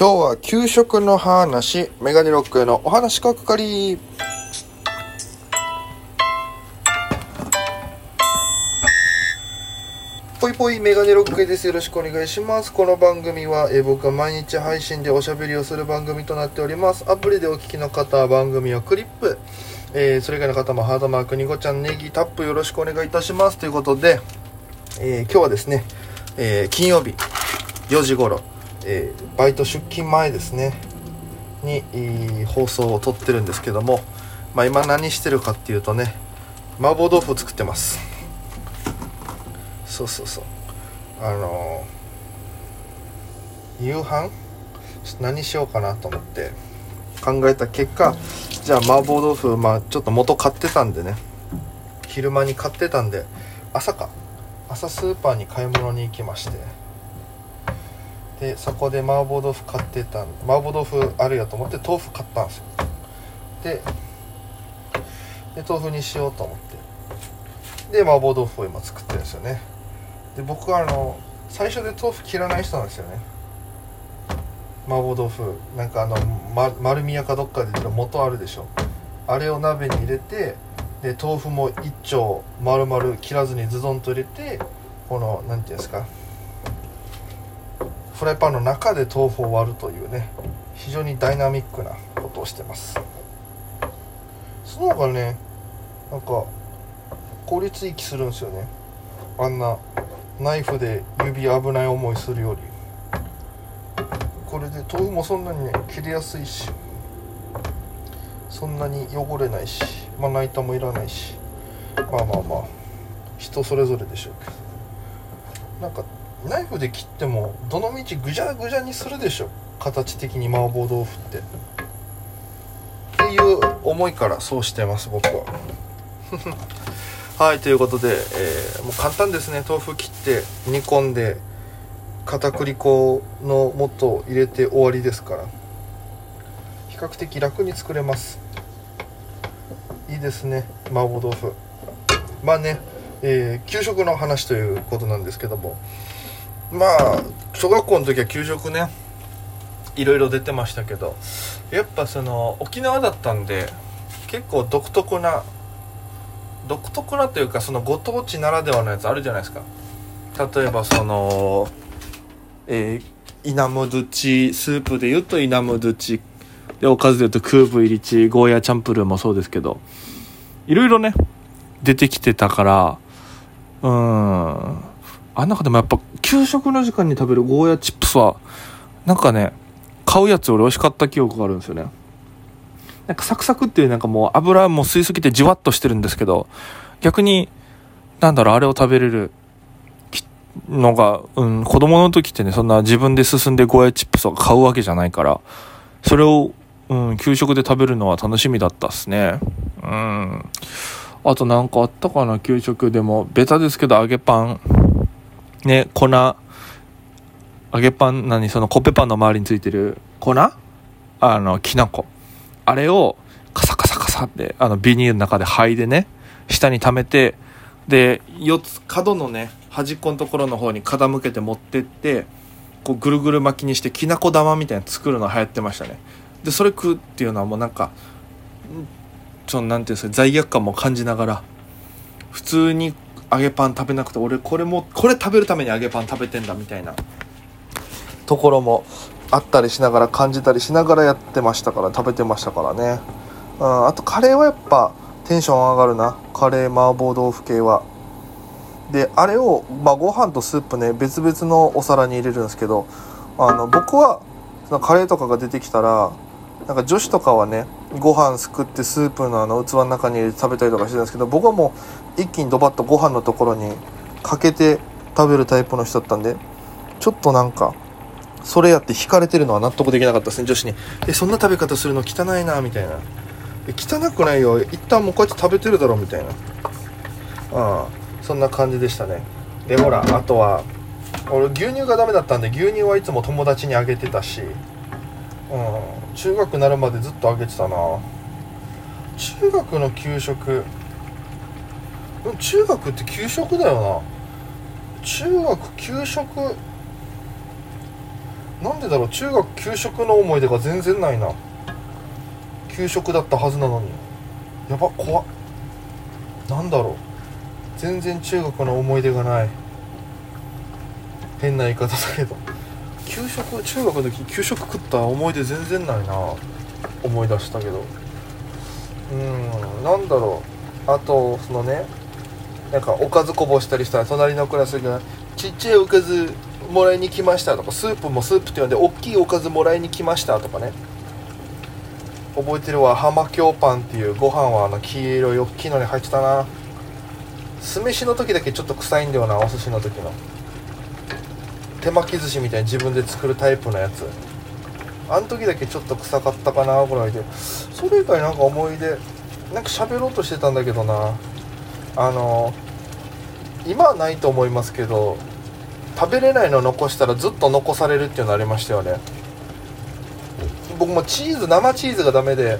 今日は給食の話、メガネロックへのお話かかり。ぽいぽいメガネロックです。よろしくお願いします。この番組は、え僕が毎日配信でおしゃべりをする番組となっております。アプリでお聞きの方は番組をクリップ、えーそれ以外の方もハードマーク、ニコちゃん、ネギ、タップよろしくお願いいたします。ということで、えー今日はですね、えー金曜日4時頃、えーバイト出勤前ですね、に、放送を撮ってるんですけども、まあ今何してるかっていうとね、麻婆豆腐作ってます。そうそうそう。あのー夕飯？何しようかなと思って考えた結果、じゃあ麻婆豆腐、まあちょっと元買ってたんでね、昼間に買ってたんで、朝か。朝スーパーに買い物に行きましてでそこで麻婆豆腐買ってた麻婆豆腐あるやと思って豆腐買ったんですよ。でで豆腐にしようと思って。で麻婆豆腐を今作ってるんですよね。で僕はあの最初で豆腐切らない人なんですよね。麻婆豆腐なんかあの、ま、丸宮かどっかで出る元あるでしょ。あれを鍋に入れてで豆腐も一丁丸々切らずにズドンと入れてこの何ていうんですかフライパンの中で豆腐を割るというね非常にダイナミックなことをしてます。その方がねなんか効率いい気するんですよね。あんなナイフで指危ない思いするより。これで豆腐もそんなにね切りやすいしそんなに汚れないしまな板もいらないし。まあまあまあ人それぞれでしょうけど。なんかナイフで切ってもどのみちぐじゃぐじゃにするでしょ形的に麻婆豆腐って。っていう思いからそうしてます僕は。はいということで、えーもう簡単ですね。豆腐切って煮込んで片栗粉の素を入れて終わりですから。比較的楽に作れます。いいですね麻婆豆腐。まあね、えー給食の話ということなんですけども。まあ小学校の時は給食ねいろいろ出てましたけどやっぱその沖縄だったんで結構独特な独特なというかそのご当地ならではのやつあるじゃないですか。例えばそのえー、イナムドゥチスープで言うとイナムドゥチでおかずで言うとクーブイリチゴーヤチャンプルーもそうですけどいろいろね出てきてたからうーん。あん中でもやっぱ給食の時間に食べるゴーヤチップスはなんかね買うやつより美味しかった記憶があるんですよね。なんかサクサクっていうなんかもう油も吸いすぎてじわっとしてるんですけど逆になんだろうあれを食べれるのが、うん、子供の時ってねそんな自分で進んでゴーヤチップスを買うわけじゃないからそれを、うん、給食で食べるのは楽しみだったっすね。うん。あとなんかあったかな給食。でもベタですけど揚げパン。ね粉。揚げパン何そのコッペパンの周りについてる。粉？あのきな粉。あれをカサカサカサってあのビニールの中で剥いでね下に溜めてで4つ角のね端っこのところの方に傾けて持ってってこうぐるぐる巻きにしてきなこ玉みたいなの作るの流行ってましたね。でそれ食うっていうのはもうなんかんちょっとなんていうんですか罪悪感も感じながら普通に揚げパン食べなくて俺これもこれ食べるために揚げパン食べてんだみたいな。ところもあったりしながら感じたりしながらやってましたから食べてましたからね、うん、あとカレーはやっぱテンション上がるな。カレー麻婆豆腐系は。であれを、まあ、ご飯とスープね別々のお皿に入れるんですけどあの僕はそのカレーとかが出てきたらなんか女子とかはねご飯すくってスープのあの器の中に入れて食べたりとかしてたんですけど僕はもう一気にドバッとご飯のところにかけて食べるタイプの人だったんでちょっとなんかそれやって惹かれてるのは納得できなかったですね女子に。えそんな食べ方するの汚いなみたいな。汚くないよ。一旦もうこうやって食べてるだろみたいな。ああ。そんな感じでしたね。でほらあとは俺牛乳がダメだったんで牛乳はいつも友達にあげてたし。うん。中学になるまでずっとあげてたな。中学の給食。中学って給食だよな。中学給食。なんでだろう中学給食の思い出が全然ないな。給食だったはずなのに。やば怖っ。なんだろう。全然中学の思い出がない。変な言い方だけど。給食中学の時給食食った思い出全然ないな。思い出したけど。うんなんだろう。あとそのねなんかおかずこぼしたりしたら隣のクラスが「ちっちゃいおかずもらいに来ました」とかスープもスープって呼んで「大きいおかずもらいに来ました」とかね。覚えてるわ。浜京パンっていうご飯はあの黄色い大きいのに入ってたな。酢飯の時だけちょっと臭いんだよなお寿司の時の。手巻き寿司みたいに自分で作るタイプのやつ。あの時だけちょっと臭かったかなぐらいで。それ以外なんか思い出。なんか喋ろうとしてたんだけどな。あの今はないと思いますけど食べれないの残したらずっと残されるっていうのありましたよね。僕もチーズ生チーズがダメで。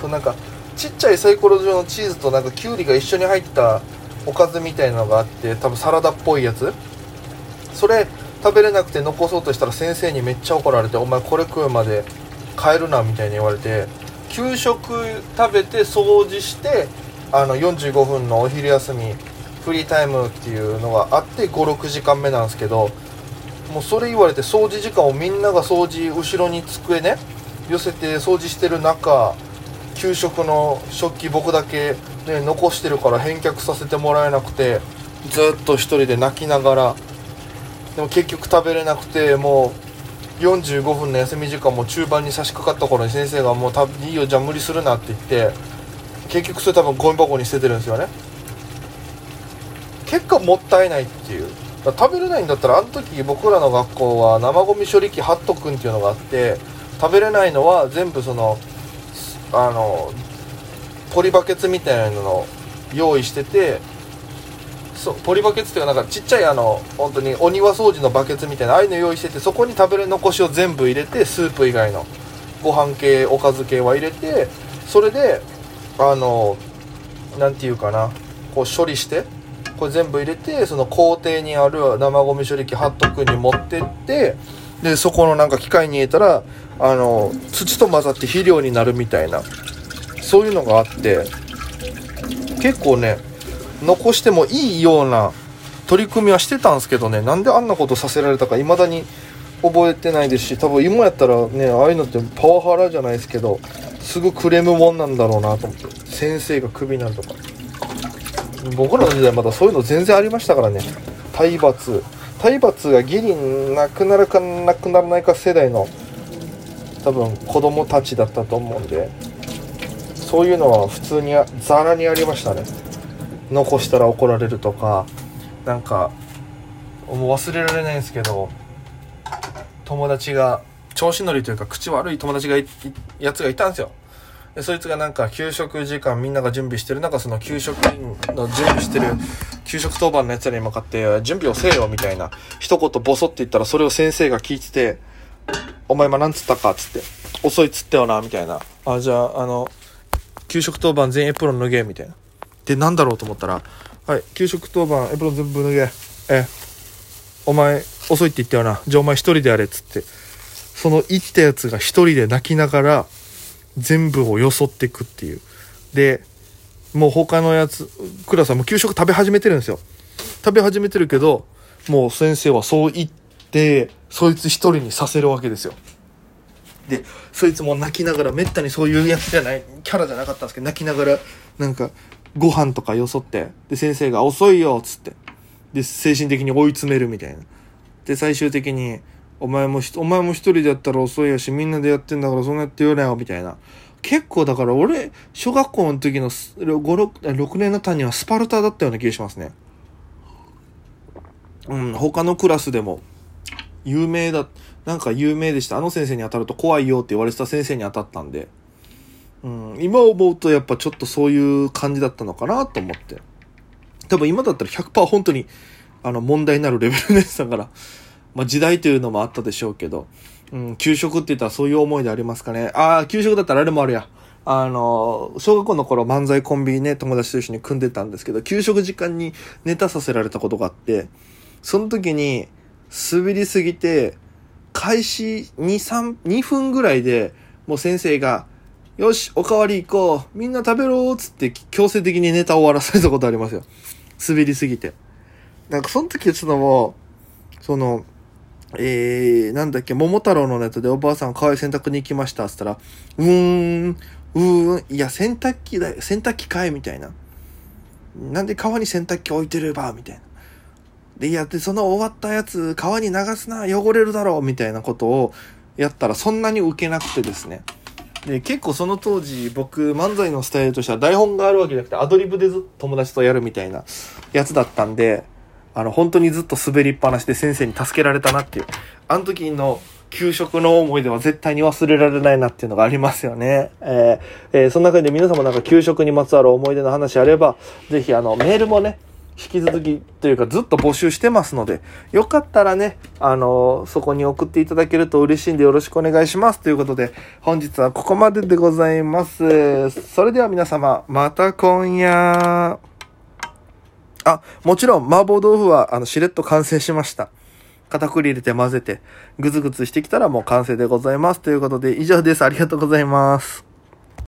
そうなんかちっちゃいサイコロ状のチーズとなんかきゅうりが一緒に入ったおかずみたいなのがあって多分サラダっぽいやつ。それ食べれなくて残そうとしたら先生にめっちゃ怒られて「お前これ食うまで帰るな」みたいに言われて給食食べて掃除してあの45分のお昼休みフリータイムっていうのがあって56時間目なんですけどもうそれ言われて掃除時間をみんなが掃除後ろに机ね寄せて掃除してる中給食の食器僕だけ、ね、残してるから返却させてもらえなくてずっと1人で泣きながらでも結局食べれなくてもう45分の休み時間も中盤に差し掛かった頃に先生がもういいよじゃあ無理するなって言って結局それ多分ゴミ箱に捨ててるんですよね。結果もったいないっていう。食べれないんだったらあの時僕らの学校は生ゴミ処理機ハットくんっていうのがあって食べれないのは全部そのあのポリバケツみたいなのを用意しててそうポリバケツっていうかなんかちっちゃいあの本当にお庭掃除のバケツみたいなああいうの用意しててそこに食べれ残しを全部入れてスープ以外のご飯系おかず系は入れてそれであの何て言うかなこう処理してこれ全部入れてその工程にある生ゴミ処理機ハットくんに持ってってでそこのなんか機械に入れたらあの土と混ざって肥料になるみたいなそういうのがあって結構ね残してもいいような取り組みはしてたんですけどね。なんであんなことさせられたか未だに覚えてないですし多分今やったらねああいうのってパワハラじゃないですけどすぐクレームもんなんだろうなと思って。先生がクビになんとか。僕らの時代まだそういうの全然ありましたからね。体罰。体罰がギリなくなるかなくならないか世代の多分子供たちだったと思うんで。そういうのは普通にザラにありましたね。残したら怒られるとかなんかもう忘れられないんですけど友達が調子乗りというか口悪い友達がやつがいたんですよ。でそいつがなんか給食時間みんなが準備してる中その給食の準備してる給食当番のやつらに向かって準備をせえよみたいな一言ボソって言ったらそれを先生が聞いててお前今何つったかっつって遅いっつったよなみたいな。あじゃああの給食当番全員エプロン脱げみたいな。でなんだろうと思ったらはい給食当番エプロン全部脱げえお前遅いって言ったよなじゃあお前一人でやれっつってその言ったやつが一人で泣きながら全部をよそっていくっていう。で、もう他のやつ、クラスはもう給食食べ始めてるんですよ。食べ始めてるけど、もう先生はそう言って、そいつ一人にさせるわけですよ。で、そいつも泣きながら、めったにそういうやつじゃない、キャラじゃなかったんですけど、泣きながら、なんか、ご飯とかよそって、で、先生が遅いよっ、つって。で、精神的に追い詰めるみたいな。で、最終的に、お前もお前も一人でやったら遅いやし、みんなでやってんだからそんなやって言うなよ、みたいな。結構だから俺、小学校の時の5、6, 6年の単にはスパルタだったような気がしますね。うん、他のクラスでも、有名だ、なんか有名でした。あの先生に当たると怖いよって言われてた先生に当たったんで。うん、今思うとやっぱちょっとそういう感じだったのかなと思って。多分今だったら100%本当に、あの問題になるレベルでしたから。まあ、時代というのもあったでしょうけど、うん、給食って言ったらそういう思いでありますかね。ああ、給食だったらあれもあるや。あの、小学校の頃漫才コンビね、友達と一緒に組んでたんですけど、給食時間にネタさせられたことがあって、その時に滑りすぎて、開始2、3、2分ぐらいで、もう先生が、よし、おかわり行こう。みんな食べろーつって強制的にネタを終わらされたことありますよ。滑りすぎて。なんかその時はちょっともう、その、えー、なんだっけ、桃太郎のネタでおばあさん川へ洗濯に行きました。つったら、うーん、うーん、いや、洗濯機だよ、洗濯機かいみたいな。なんで川に洗濯機置いてればみたいな。で、いや、で、その終わったやつ、川に流すな、汚れるだろうみたいなことをやったら、そんなに受けなくてですね。で、結構その当時、僕、漫才のスタイルとしては台本があるわけじゃなくて、アドリブでずっと友達とやるみたいなやつだったんで、あの、本当にずっと滑りっぱなしで先生に助けられたなっていう。あの時の給食の思い出は絶対に忘れられないなっていうのがありますよね。えー、えー、その中で皆様なんか給食にまつわる思い出の話あれば、ぜひあの、メールもね、引き続きというかずっと募集してますので、よかったらね、あの、そこに送っていただけると嬉しいんでよろしくお願いします。ということで、本日はここまででございます。それでは皆様、また今夜。あ、もちろん麻婆豆腐は、あの、しれっと完成しました。片栗入れて混ぜて、ぐつぐつしてきたらもう完成でございます。ということで、以上です。ありがとうございます。